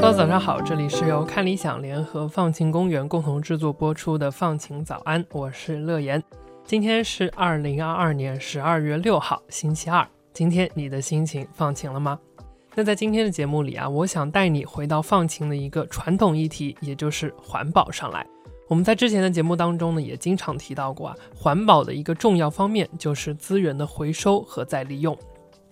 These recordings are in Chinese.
大家早上好，这里是由看理想联合放晴公园共同制作播出的放晴早安，我是乐言。今天是二零二二年十二月六号，星期二。今天你的心情放晴了吗？那在今天的节目里啊，我想带你回到放晴的一个传统议题，也就是环保上来。我们在之前的节目当中呢，也经常提到过啊，环保的一个重要方面就是资源的回收和再利用。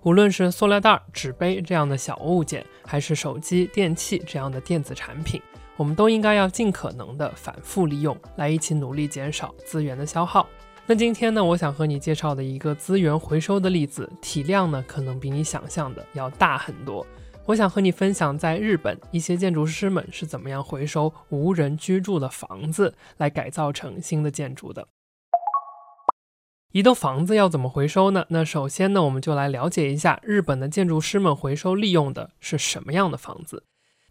无论是塑料袋、纸杯这样的小物件，还是手机、电器这样的电子产品，我们都应该要尽可能的反复利用，来一起努力减少资源的消耗。那今天呢，我想和你介绍的一个资源回收的例子，体量呢可能比你想象的要大很多。我想和你分享，在日本一些建筑师们是怎么样回收无人居住的房子，来改造成新的建筑的。一栋房子要怎么回收呢？那首先呢，我们就来了解一下日本的建筑师们回收利用的是什么样的房子。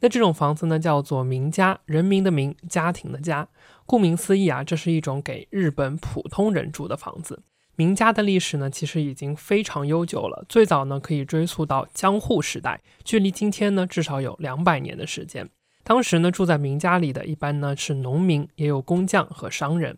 那这种房子呢，叫做民家，人民的民，家庭的家。顾名思义啊，这是一种给日本普通人住的房子。名家的历史呢，其实已经非常悠久了。最早呢，可以追溯到江户时代，距离今天呢，至少有两百年的时间。当时呢，住在名家里的一般呢是农民，也有工匠和商人。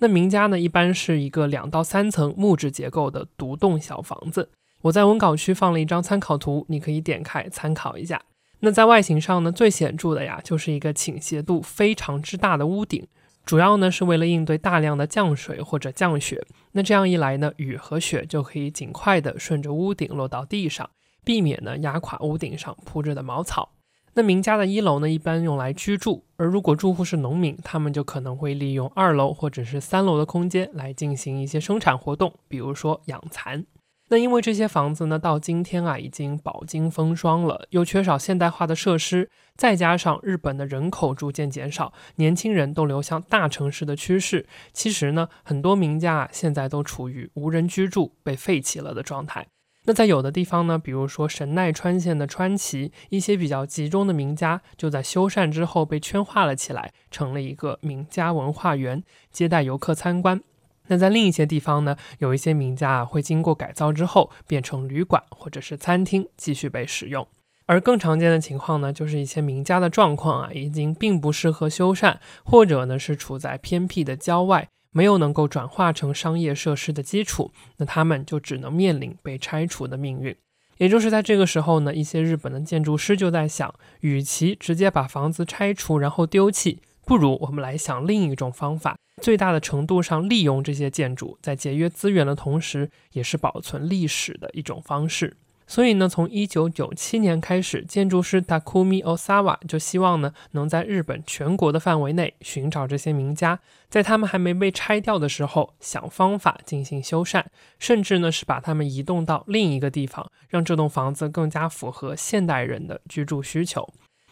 那名家呢，一般是一个两到三层木质结构的独栋小房子。我在文稿区放了一张参考图，你可以点开参考一下。那在外形上呢，最显著的呀，就是一个倾斜度非常之大的屋顶。主要呢是为了应对大量的降水或者降雪，那这样一来呢，雨和雪就可以尽快的顺着屋顶落到地上，避免呢压垮屋顶上铺着的茅草。那民家的一楼呢，一般用来居住，而如果住户是农民，他们就可能会利用二楼或者是三楼的空间来进行一些生产活动，比如说养蚕。那因为这些房子呢，到今天啊已经饱经风霜了，又缺少现代化的设施，再加上日本的人口逐渐减少，年轻人都流向大城市的趋势，其实呢，很多名家啊现在都处于无人居住、被废弃了的状态。那在有的地方呢，比如说神奈川县的川崎，一些比较集中的名家就在修缮之后被圈化了起来，成了一个名家文化园，接待游客参观。那在另一些地方呢，有一些名家啊会经过改造之后变成旅馆或者是餐厅继续被使用，而更常见的情况呢，就是一些名家的状况啊已经并不适合修缮，或者呢是处在偏僻的郊外，没有能够转化成商业设施的基础，那他们就只能面临被拆除的命运。也就是在这个时候呢，一些日本的建筑师就在想，与其直接把房子拆除然后丢弃。不如我们来想另一种方法，最大的程度上利用这些建筑，在节约资源的同时，也是保存历史的一种方式。所以呢，从一九九七年开始，建筑师 Takumi Osawa 就希望呢，能在日本全国的范围内寻找这些名家，在他们还没被拆掉的时候，想方法进行修缮，甚至呢是把他们移动到另一个地方，让这栋房子更加符合现代人的居住需求。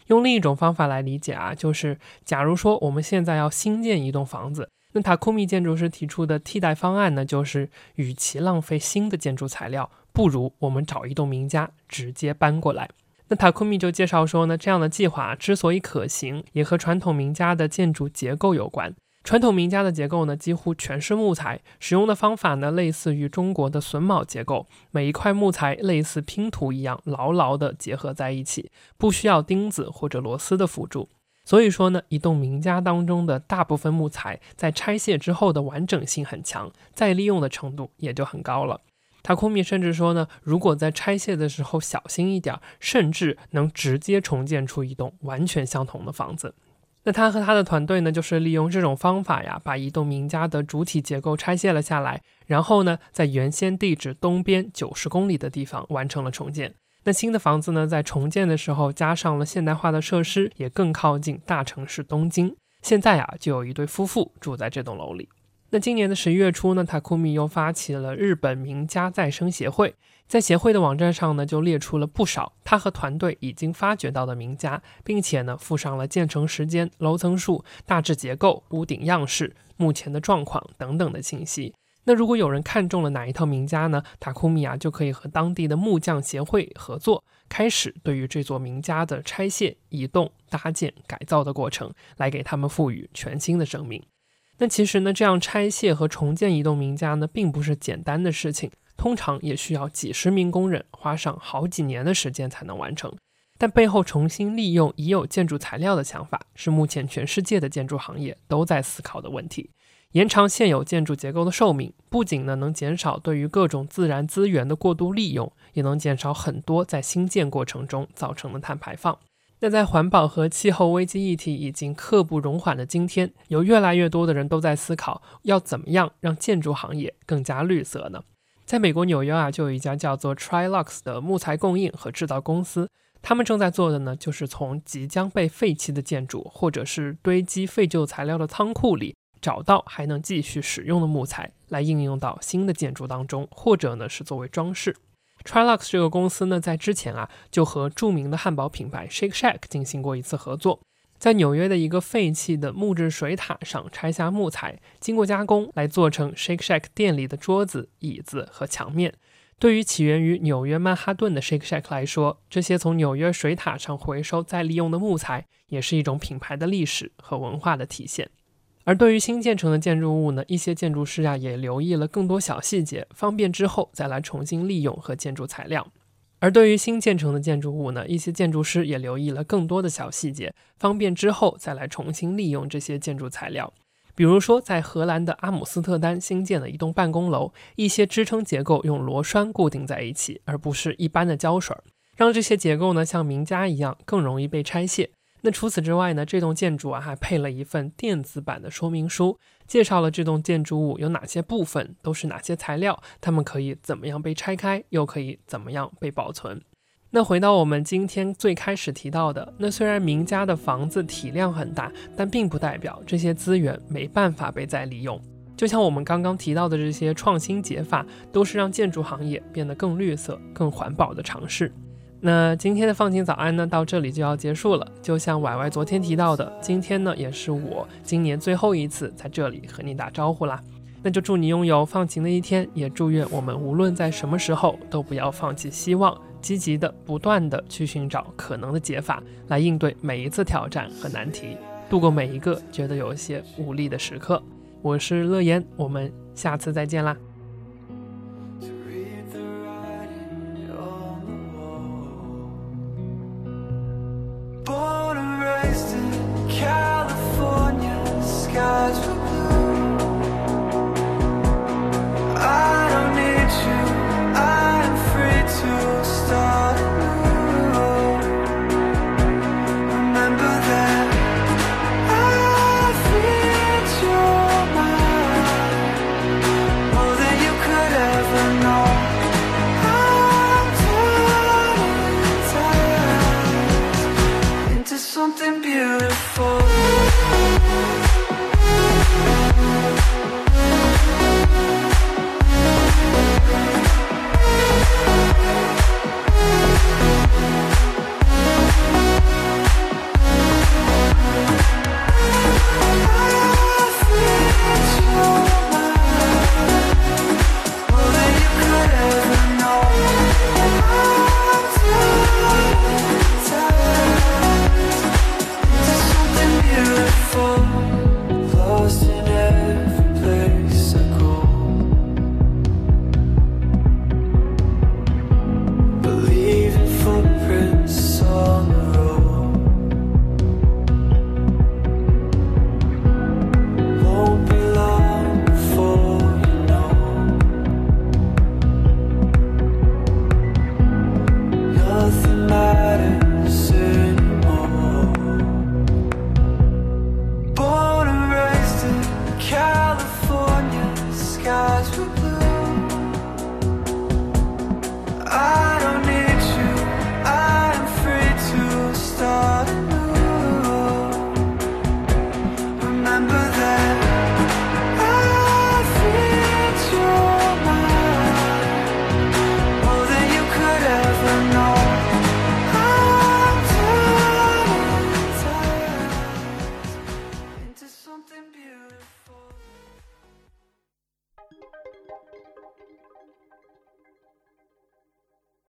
用另一种方法来理解啊，就是假如说我们现在要新建一栋房子，那塔库米建筑师提出的替代方案呢，就是与其浪费新的建筑材料，不如我们找一栋名家直接搬过来。那塔库米就介绍说呢，这样的计划之所以可行，也和传统名家的建筑结构有关。传统名家的结构呢，几乎全是木材，使用的方法呢，类似于中国的榫卯结构，每一块木材类似拼图一样，牢牢地结合在一起，不需要钉子或者螺丝的辅助。所以说呢，一栋名家当中的大部分木材，在拆卸之后的完整性很强，再利用的程度也就很高了。塔库米甚至说呢，如果在拆卸的时候小心一点，甚至能直接重建出一栋完全相同的房子。那他和他的团队呢，就是利用这种方法呀，把一栋名家的主体结构拆卸了下来，然后呢，在原先地址东边九十公里的地方完成了重建。那新的房子呢，在重建的时候加上了现代化的设施，也更靠近大城市东京。现在啊，就有一对夫妇住在这栋楼里。那今年的十一月初呢，塔库米又发起了日本名家再生协会。在协会的网站上呢，就列出了不少他和团队已经发掘到的名家，并且呢附上了建成时间、楼层数、大致结构、屋顶样式、目前的状况等等的信息。那如果有人看中了哪一套名家呢？塔库米啊就可以和当地的木匠协会合作，开始对于这座名家的拆卸、移动、搭建、改造的过程，来给他们赋予全新的生命。那其实呢，这样拆卸和重建一栋名家呢，并不是简单的事情，通常也需要几十名工人花上好几年的时间才能完成。但背后重新利用已有建筑材料的想法，是目前全世界的建筑行业都在思考的问题。延长现有建筑结构的寿命，不仅呢能减少对于各种自然资源的过度利用，也能减少很多在新建过程中造成的碳排放。那在环保和气候危机议题已经刻不容缓的今天，有越来越多的人都在思考，要怎么样让建筑行业更加绿色呢？在美国纽约啊，就有一家叫做 Trilux 的木材供应和制造公司，他们正在做的呢，就是从即将被废弃的建筑，或者是堆积废旧材料的仓库里。找到还能继续使用的木材来应用到新的建筑当中，或者呢是作为装饰。Trilux 这个公司呢，在之前啊就和著名的汉堡品牌 Shake Shack 进行过一次合作，在纽约的一个废弃的木质水塔上拆下木材，经过加工来做成 Shake Shack 店里的桌子、椅子和墙面。对于起源于纽约曼哈顿的 Shake Shack 来说，这些从纽约水塔上回收再利用的木材，也是一种品牌的历史和文化的体现。而对于新建成的建筑物呢，一些建筑师啊也留意了更多小细节，方便之后再来重新利用和建筑材料。而对于新建成的建筑物呢，一些建筑师也留意了更多的小细节，方便之后再来重新利用这些建筑材料。比如说，在荷兰的阿姆斯特丹新建的一栋办公楼，一些支撑结构用螺栓固定在一起，而不是一般的胶水，让这些结构呢像名家一样更容易被拆卸。那除此之外呢？这栋建筑啊还配了一份电子版的说明书，介绍了这栋建筑物有哪些部分，都是哪些材料，它们可以怎么样被拆开，又可以怎么样被保存。那回到我们今天最开始提到的，那虽然名家的房子体量很大，但并不代表这些资源没办法被再利用。就像我们刚刚提到的这些创新解法，都是让建筑行业变得更绿色、更环保的尝试。那今天的放晴早安呢，到这里就要结束了。就像歪歪昨天提到的，今天呢也是我今年最后一次在这里和你打招呼啦。那就祝你拥有放晴的一天，也祝愿我们无论在什么时候都不要放弃希望，积极的、不断的去寻找可能的解法，来应对每一次挑战和难题，度过每一个觉得有些无力的时刻。我是乐言，我们下次再见啦。eyes